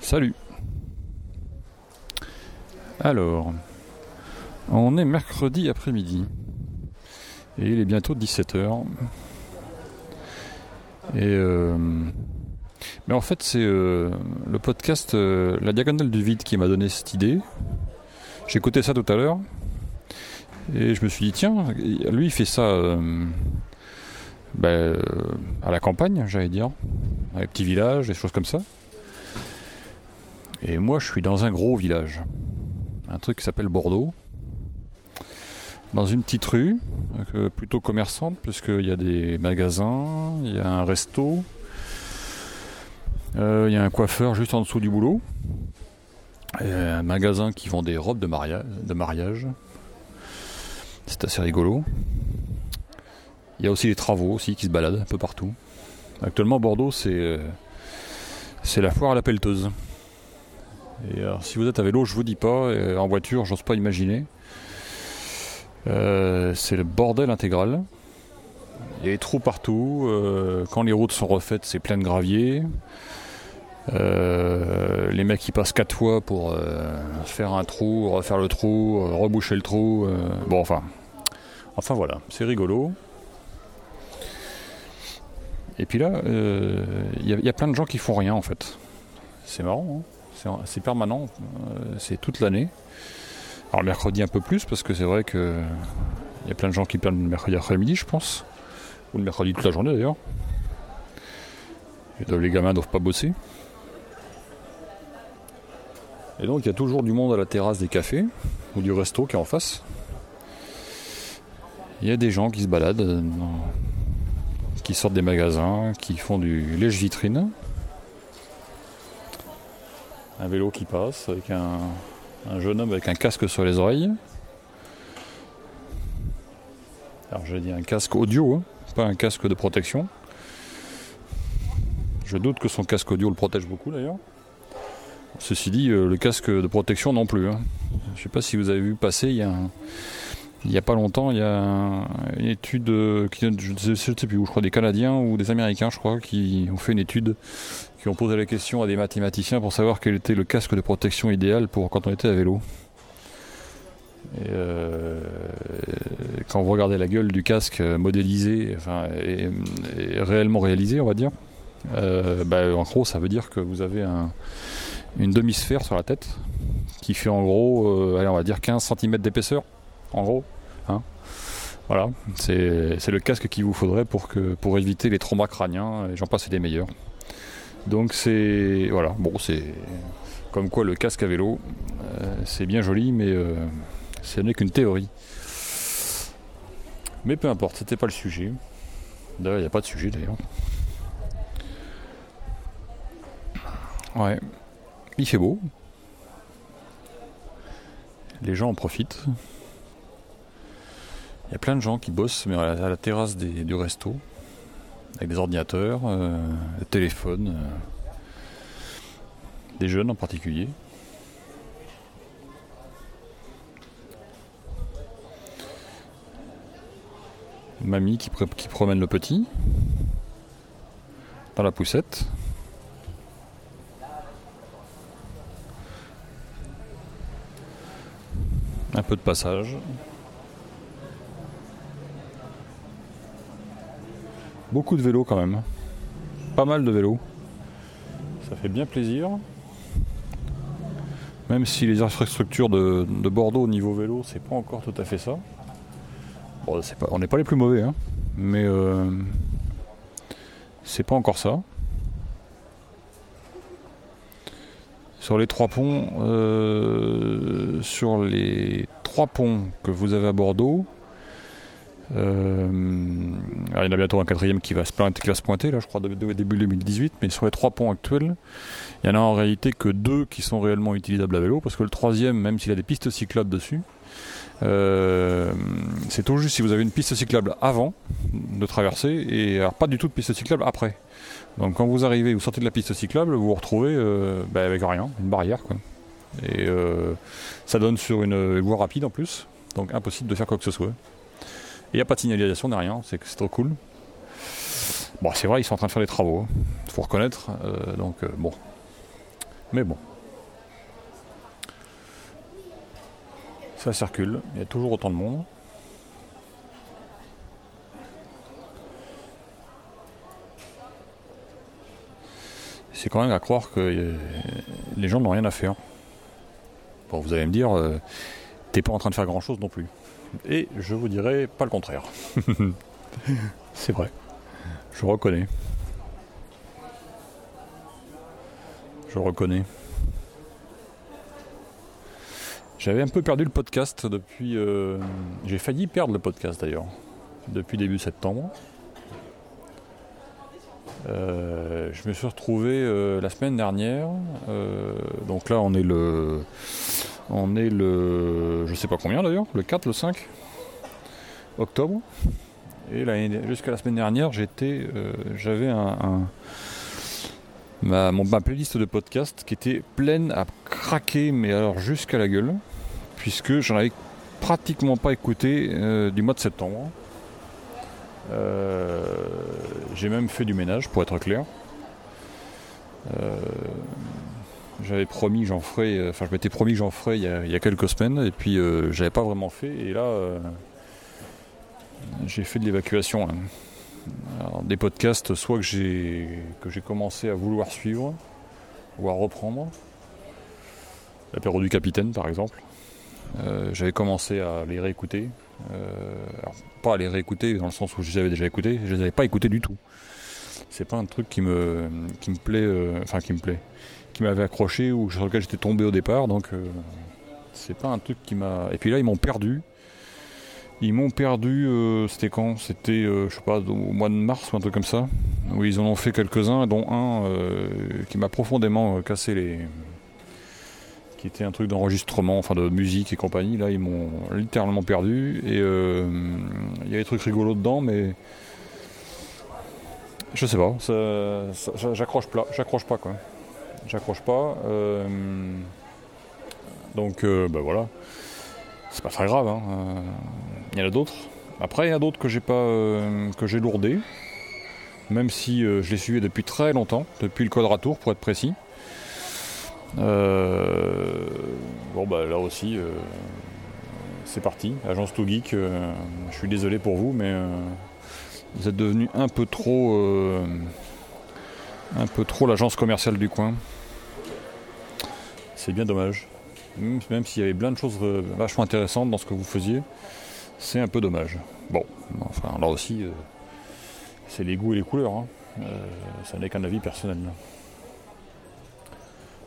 Salut. Alors, on est mercredi après-midi. Et il est bientôt 17h. Et euh, mais en fait, c'est euh, le podcast euh, La Diagonale du Vide qui m'a donné cette idée. Écouté ça tout à l'heure. Et je me suis dit, tiens, lui il fait ça euh, ben, euh, à la campagne, j'allais dire. Dans les petits villages, des choses comme ça. Et moi, je suis dans un gros village. Un truc qui s'appelle Bordeaux. Dans une petite rue, euh, plutôt commerçante, puisqu'il y a des magasins, il y a un resto, il y a un coiffeur juste en dessous du boulot, un magasin qui vend des robes de mariage. C'est assez rigolo. Il y a aussi des travaux aussi qui se baladent un peu partout. Actuellement, Bordeaux, c'est euh, la foire à la pelleteuse. Si vous êtes à vélo, je vous dis pas, en voiture, j'ose pas imaginer. Euh, c'est le bordel intégral. Il y a des trous partout. euh, quand les routes sont refaites, c'est plein de gravier. Euh, les mecs qui passent quatre fois pour euh, faire un trou, refaire le trou, euh, reboucher le trou. bon, enfin, enfin voilà, c'est rigolo. Et puis là, il y, a- plein de gens qui font rien en fait. C'est marrant, hein. C'est- permanent, c'est toute l'année. Alors mercredi un peu plus parce que c'est vrai que il y a plein de gens qui plannent le mercredi après-midi, je pense, ou le mercredi toute la journée d'ailleurs. Les gamins doivent pas bosser. Et donc il y a toujours du monde à la terrasse des cafés ou du resto qui est en face. Il y a des gens qui se baladent, euh, qui sortent des magasins, qui font du lèche-vitrine. Un vélo qui passe avec un, un jeune homme avec un casque sur les oreilles. Alors j'ai dit un casque audio, hein, pas un casque de protection. Je doute que son casque audio le protège beaucoup d'ailleurs. Ceci dit, euh, le casque de protection non plus. hein. Je ne sais pas si vous avez vu passer, il y a n'y a pas longtemps, il y a un- une étude, euh, qui, je ne sais, plus où, je crois des Canadiens ou des Américains, je crois, qui ont fait une étude, qui ont posé la question à des mathématiciens pour savoir quel était le casque de protection idéal pour quand on était à vélo. Euh, quand vous regardez la gueule du casque modélisé, enfin, et, réellement réalisé, on va dire, bah, en gros, ça veut dire que vous avez un, une demi-sphère sur la tête qui fait en gros, euh, allez, on va dire 15 cm d'épaisseur, en gros. hein. Voilà, c'est le casque qu'il vous faudrait pour, que, pour éviter les traumas crâniens, et j'en passe des meilleurs. Donc c'est. Voilà, bon, c'est. Comme quoi le casque à vélo, euh, c'est bien joli, mais euh, ce n'est qu'une théorie. Mais peu importe, c'était pas le sujet. D'ailleurs, il n'y a pas de sujet d'ailleurs. Ouais. Il fait beau. Les gens en profitent. Il y a plein de gens qui bossent mais à la, terrasse du resto. Avec des ordinateurs, euh, des téléphones. euh, des jeunes en particulier. Mamie qui promène le petit dans la poussette. Un peu de passage. Beaucoup de vélos quand même. Pas mal de vélos. Ça fait bien plaisir. Même si les infrastructures de, de Bordeaux au niveau vélo, c'est pas encore tout à fait ça. Bon, c'est pas, on n'est pas les plus mauvais, hein. mais euh, c'est pas encore ça. Sur les trois ponts, euh, sur les trois ponts que vous avez à Bordeaux, euh, il y en a bientôt un quatrième qui va se pointer, qui va se pointer là, je crois, début 2018. Mais sur les trois ponts actuels, il y en a en réalité que deux qui sont réellement utilisables à vélo, parce que le troisième, même s'il a des pistes cyclables dessus, euh, c'est tout juste si vous avez une piste cyclable avant de traverser et alors pas du tout de piste cyclable après. Donc quand vous arrivez, vous sortez de la piste cyclable, vous vous retrouvez euh, bah, avec rien, une barrière quoi. Et euh, ça donne sur une voie rapide en plus. donc impossible de faire quoi que ce soit. Et il n'y a pas de signalisation ni rien, c'est trop cool. Bon, c'est vrai, ils sont en train de faire des travaux, il hein. faut reconnaître, euh, donc euh, bon. Mais bon. Ça circule, il y a toujours autant de monde. C'est quand même à croire que les gens n'ont rien à faire. Bon, vous allez me dire, t'es pas en train de faire grand chose non plus. Et je vous dirais pas le contraire. c'est vrai. Je reconnais. Je reconnais. J'avais un peu perdu le podcast depuis. Euh, j'ai failli perdre le podcast d'ailleurs. Depuis début septembre. Euh, je me suis retrouvé euh, la semaine dernière. donc là, on est le. On est le. Je sais pas combien d'ailleurs, le 4, le 5 octobre. Et jusqu'à la semaine dernière, j'étais, euh, j'avais un, ma, playlist de podcast qui était pleine à craquer, mais alors jusqu'à la gueule, puisque j'en avais pratiquement pas écouté euh, du mois de septembre. Euh, j'ai même fait du ménage, pour être clair. J'avais promis que j'en ferais, enfin je m'étais promis que j'en ferais il y, a, quelques semaines, et puis j'avais pas vraiment fait, et là j'ai fait de l'évacuation. Hein. des podcasts, soit que j'ai que j'ai commencé à vouloir suivre ou à reprendre. L'apéro du capitaine, par exemple. Euh, j'avais commencé à les réécouter. Euh, pas à les réécouter dans le sens où je les avais déjà écoutés, je les avais pas écoutés du tout. C'est pas un truc qui me, qui me plaît, euh, enfin qui me plaît, qui m'avait accroché ou sur lequel j'étais tombé au départ, donc c'est pas un truc qui m'a. Et puis là, ils m'ont perdu. Ils m'ont perdu, euh, c'était quand? C'était, euh, je sais pas, au mois de mars ou un truc comme ça, où ils en ont fait quelques-uns, dont un euh, qui m'a profondément cassé les. qui était un truc d'enregistrement, enfin de musique et compagnie. Là, ils m'ont littéralement perdu. Et il y a des trucs rigolos dedans, mais. Je sais pas, j'accroche pas, j'accroche pas quoi. J'accroche pas. donc, ben voilà c'est pas très grave. Hein. Il y en a d'autres. Après, il y en a d'autres que j'ai pas euh, que j'ai lourdé, même si euh, je les suivais depuis très longtemps, depuis le quadratour pour être précis. Euh, bon bah là aussi, c'est parti. Agence to Geek, je suis désolé pour vous, mais vous êtes devenu un peu trop, un peu trop l'agence commerciale du coin. C'est bien dommage. Même s'il y avait plein de choses vachement intéressantes dans ce que vous faisiez. C'est un peu dommage. Bon, enfin là aussi, euh, c'est les goûts et les couleurs. Hein. Euh, ça n'est qu'un avis personnel.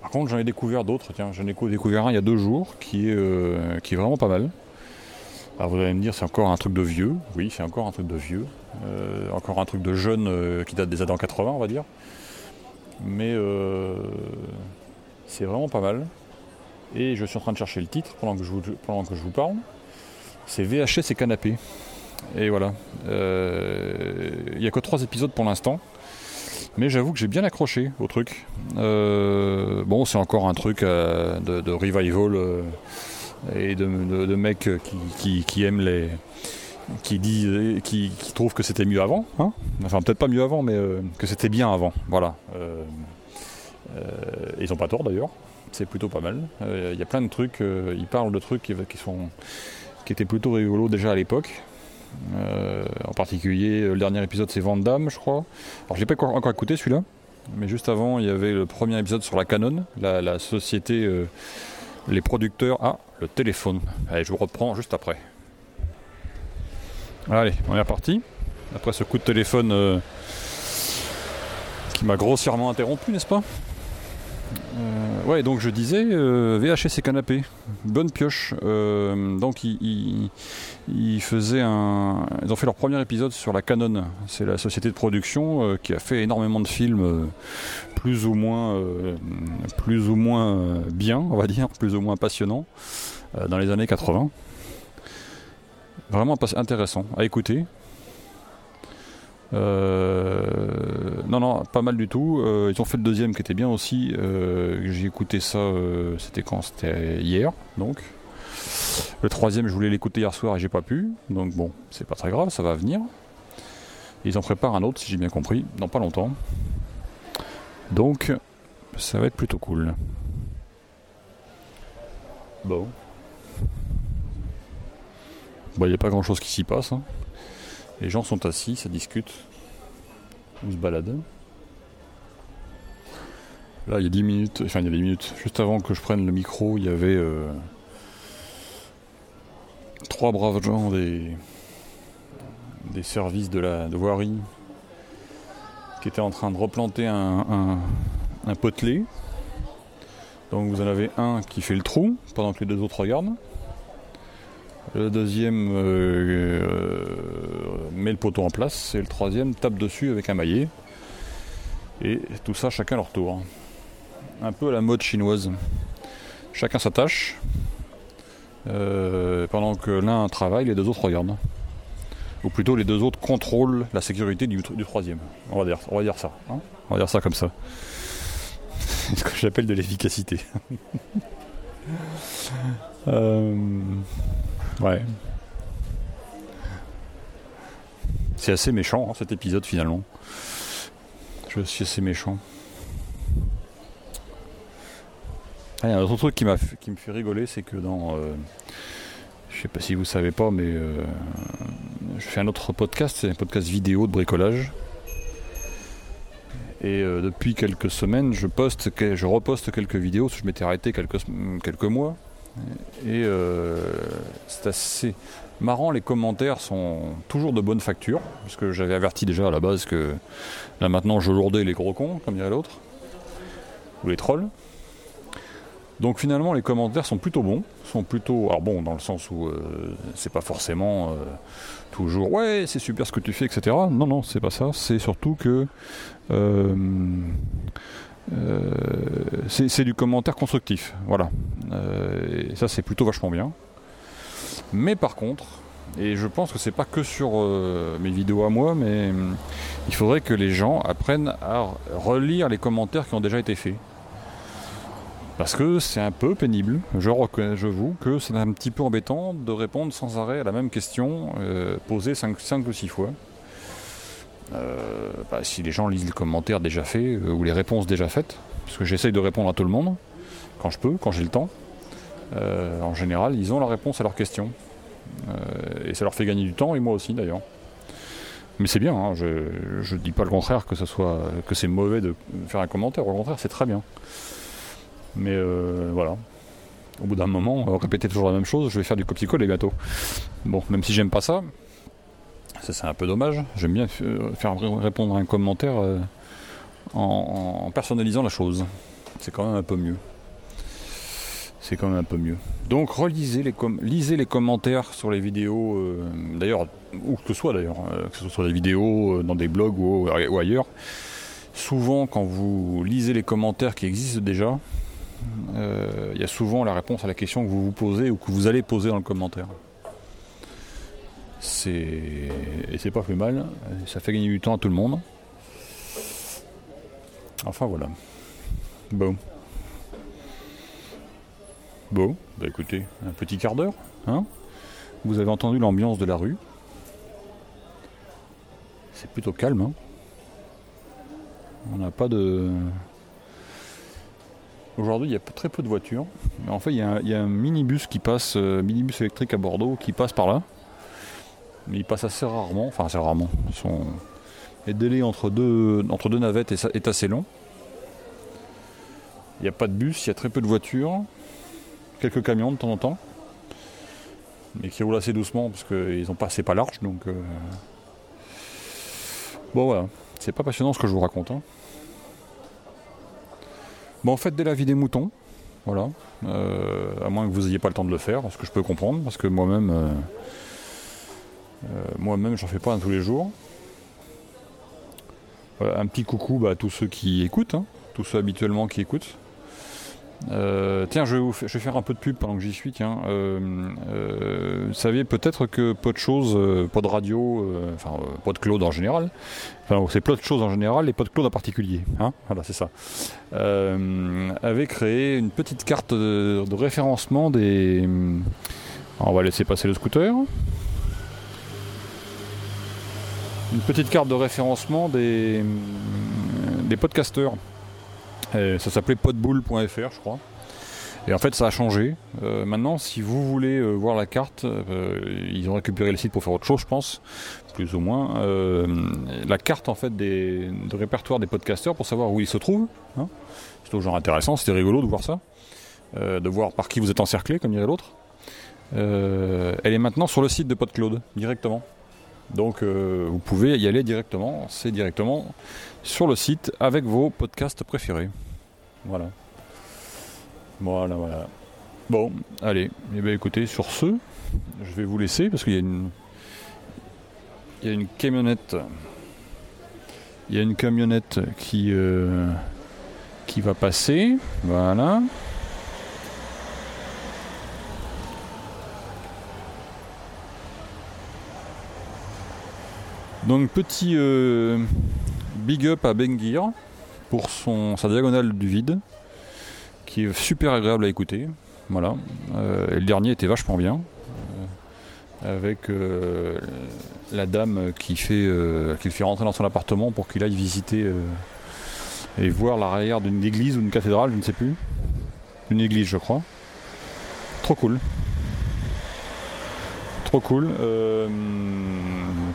Par contre, j'en ai découvert d'autres. Tiens, j'en ai découvert un il y a deux jours qui est, euh, qui est vraiment pas mal. Alors vous allez me dire, c'est encore un truc de vieux. Oui, c'est encore un truc de vieux. encore un truc de jeune qui date des années 80, on va dire. Mais c'est vraiment pas mal. Et je suis en train de chercher le titre pendant que je vous, parle c'est VHS et canapé. Et voilà. Euh, il n'y a que trois épisodes pour l'instant. Mais j'avoue que j'ai bien accroché au truc. Euh, bon, c'est encore un truc euh, de, revival et de, mecs qui, aiment les. qui disent. qui, trouvent que c'était mieux avant. Hein. enfin, peut-être pas mieux avant, mais que c'était bien avant. Voilà. ils n'ont pas tort d'ailleurs. C'est plutôt pas mal. Il y a plein de trucs. ils parlent de trucs qui sont qui était plutôt rigolo déjà à l'époque. Euh, en particulier, le dernier épisode c'est Van je crois. Alors, je l'ai pas encore écouté celui-là, mais juste avant, il y avait le premier épisode sur la Canon, la, société, euh, les producteurs. Ah, le téléphone. Allez, je vous reprends juste après. Allez, on est reparti. Après ce coup de téléphone euh, qui m'a grossièrement interrompu, n'est-ce pas? Euh, ouais, donc je disais euh, VHS et canapé, bonne pioche. Euh, donc ils, faisaient un, ils ont fait leur premier épisode sur la Canon. C'est la société de production qui a fait énormément de films, plus ou moins, plus ou moins bien, on va dire, plus ou moins passionnants, dans les années 80. Vraiment intéressant à écouter. Euh, non, non, pas mal du tout. Euh, ils ont fait le deuxième qui était bien aussi. Euh, j'ai écouté ça, c'était quand C'était hier, donc. Le troisième, je voulais l'écouter hier soir et j'ai pas pu. Donc bon, c'est pas très grave, ça va venir. Ils en préparent un autre, si j'ai bien compris, dans pas longtemps. Donc, ça va être plutôt cool. Bon. Bon, il n'y a pas grand chose qui s'y passe. hein. Les gens sont assis, ça discute. On se balade. Là, il y a 10 minutes, enfin, il y a 10 minutes, juste avant que je prenne le micro, il y avait euh, trois braves gens des, services de la voirie qui étaient en train de replanter un, un, un potelet. Donc vous en avez un qui fait le trou pendant que les deux autres regardent. Le deuxième euh, euh, met le poteau en place et le troisième tape dessus avec un maillet. Et tout ça chacun leur tour. Un peu à la mode chinoise. Chacun sa tâche. Euh, pendant que l'un travaille, les deux autres regardent. Ou plutôt les deux autres contrôlent la sécurité du, du troisième. On va dire, on va dire ça. hein. on va dire ça comme ça. C'est ce que j'appelle de l'efficacité. Euh, ouais. C'est assez méchant hein, cet épisode finalement. Je suis assez méchant. Ah, il y a un autre truc qui, qui me fait rigoler, c'est que dans. euh, je sais pas si vous savez pas, mais euh, je fais un autre podcast, c'est un podcast vidéo de bricolage. Et euh, depuis quelques semaines, je poste, je reposte quelques vidéos, je m'étais arrêté quelques, quelques mois. Et euh, c'est assez marrant, les commentaires sont toujours de bonne facture, parce que j'avais averti déjà à la base que là maintenant je lourdais les gros cons, comme dirait l'autre, ou les trolls. Donc finalement les commentaires sont plutôt bons, sont plutôt alors bon dans le sens où euh, c'est pas forcément euh, toujours ouais c'est super ce que tu fais etc. Non non c'est pas ça, c'est surtout que c'est c'est du commentaire constructif, voilà. Euh, et ça c'est plutôt vachement bien. Mais par contre, et je pense que c'est pas que sur euh, mes vidéos à moi, mais hum, il faudrait que les gens apprennent à relire les commentaires qui ont déjà été faits. Parce que c'est un peu pénible, je reconnais, je vous, que c'est un petit peu embêtant de répondre sans arrêt à la même question euh, posée 5, ou 6 fois. Euh, bah, si les gens lisent les commentaires déjà faits euh, ou les réponses déjà faites, parce que j'essaye de répondre à tout le monde, quand je peux, quand j'ai le temps, euh, en général, ils ont la réponse à leurs questions. Et ça leur fait gagner du temps, et moi aussi d'ailleurs. Mais c'est bien, hein, je ne dis pas le contraire que, que c'est mauvais de faire un commentaire, au contraire c'est très bien. Mais voilà. Au bout d'un moment, répéter toujours la même chose, je vais faire du copier-coller bientôt. Bon, même si j'aime pas ça, c'est un peu dommage. J'aime bien euh, faire ré- répondre à un commentaire euh, en, personnalisant la chose. C'est quand même un peu mieux. C'est quand même un peu mieux. Donc relisez les, lisez les commentaires sur les vidéos, euh, d'ailleurs, où que ce soit d'ailleurs, que ce soit sur des vidéos, dans des blogs ou, ou ailleurs. Souvent, quand vous lisez les commentaires qui existent déjà, il y a souvent la réponse à la question que vous vous posez ou que vous allez poser dans le commentaire. C'est et c'est pas plus mal. Ça fait gagner du temps à tout le monde. Enfin voilà. Bon. Bon, bah écoutez, un petit quart d'heure, hein Vous avez entendu l'ambiance de la rue. C'est plutôt calme, hein On n'a pas de. Aujourd'hui, il y a très peu de voitures. En fait, il y, a un- il y a un minibus qui passe, euh, minibus électrique à Bordeaux, qui passe par là. Mais il passe assez rarement, enfin assez rarement. Ils sont... Les délais entre deux, entre deux navettes est, assez long. Il n'y a pas de bus, il y a très peu de voitures. Quelques camions de temps en temps. Mais qui roulent assez doucement parce qu'ils ont pas, c'est pas large. Donc, euh, Bon voilà, c'est pas passionnant ce que je vous raconte. hein. Bon, en fait, dès la vie des moutons, voilà. Euh, à moins que vous n'ayez pas le temps de le faire, ce que je peux comprendre, parce que moi-même, euh, moi-même, j'en fais pas un tous les jours. Voilà, un petit coucou bah, à tous ceux qui écoutent, hein, tous ceux habituellement qui écoutent. Euh, tiens, je vais, vous faire un peu de pub pendant que j'y suis. Tiens, Euh, euh, vous savez peut-être que Pod Chose, euh, Pod Radio, euh, enfin euh, Pod Claude en général, enfin c'est Pod Chose en général et Claude en particulier. Hein voilà, c'est ça. Euh, avait créé une petite carte de, de référencement des on va laisser passer le scooter. Une petite carte de référencement des, des podcasteurs. ça s'appelait podbull.fr, je crois. Et en fait, ça a changé. Euh, maintenant, si vous voulez euh, voir la carte, euh, ils ont récupéré le site pour faire autre chose, je pense, plus ou moins. la carte, en fait, de répertoire des podcasteurs pour savoir où ils se trouvent. Hein. C'est toujours intéressant, c'était rigolo de voir ça. de voir par qui vous êtes encerclé, comme dirait l'autre. elle est maintenant sur le site de PodCloud, directement. Donc vous pouvez y aller directement, c'est directement sur le site avec vos podcasts préférés. Voilà. Voilà, voilà. Bon, allez. Eh bien, écoutez, sur ce, je vais vous laisser parce qu'il y a une. Il y a une camionnette. Il y a une camionnette qui. Euh, qui va passer. Voilà. Donc petit euh, big up à Bengir pour son, sa diagonale du vide qui est super agréable à écouter. Voilà. Euh, le dernier était vachement bien. Euh, avec la dame qui fait, qui le fait rentrer dans son appartement pour qu'il aille visiter et voir l'arrière d'une église ou d'une cathédrale, je ne sais plus. Une église, je crois. Trop cool. Trop cool.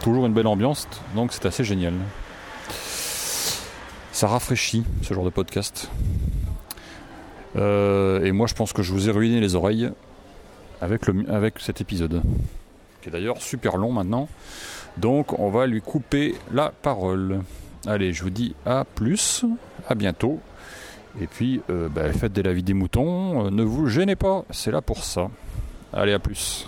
Toujours une belle ambiance, donc c'est assez génial. Ça rafraîchit ce genre de podcast. Euh, et moi, je pense que je vous ai ruiné les oreilles avec, avec cet épisode, qui est d'ailleurs super long maintenant. Donc, on va lui couper la parole. Allez, je vous dis à plus, à bientôt. Et puis, euh, bah, faites de la vie des moutons, euh, ne vous gênez pas, c'est là pour ça. Allez, à plus.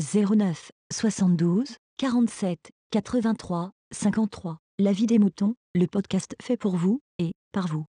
09 72 47 83 53. La vie des moutons, le podcast fait pour vous, et par vous.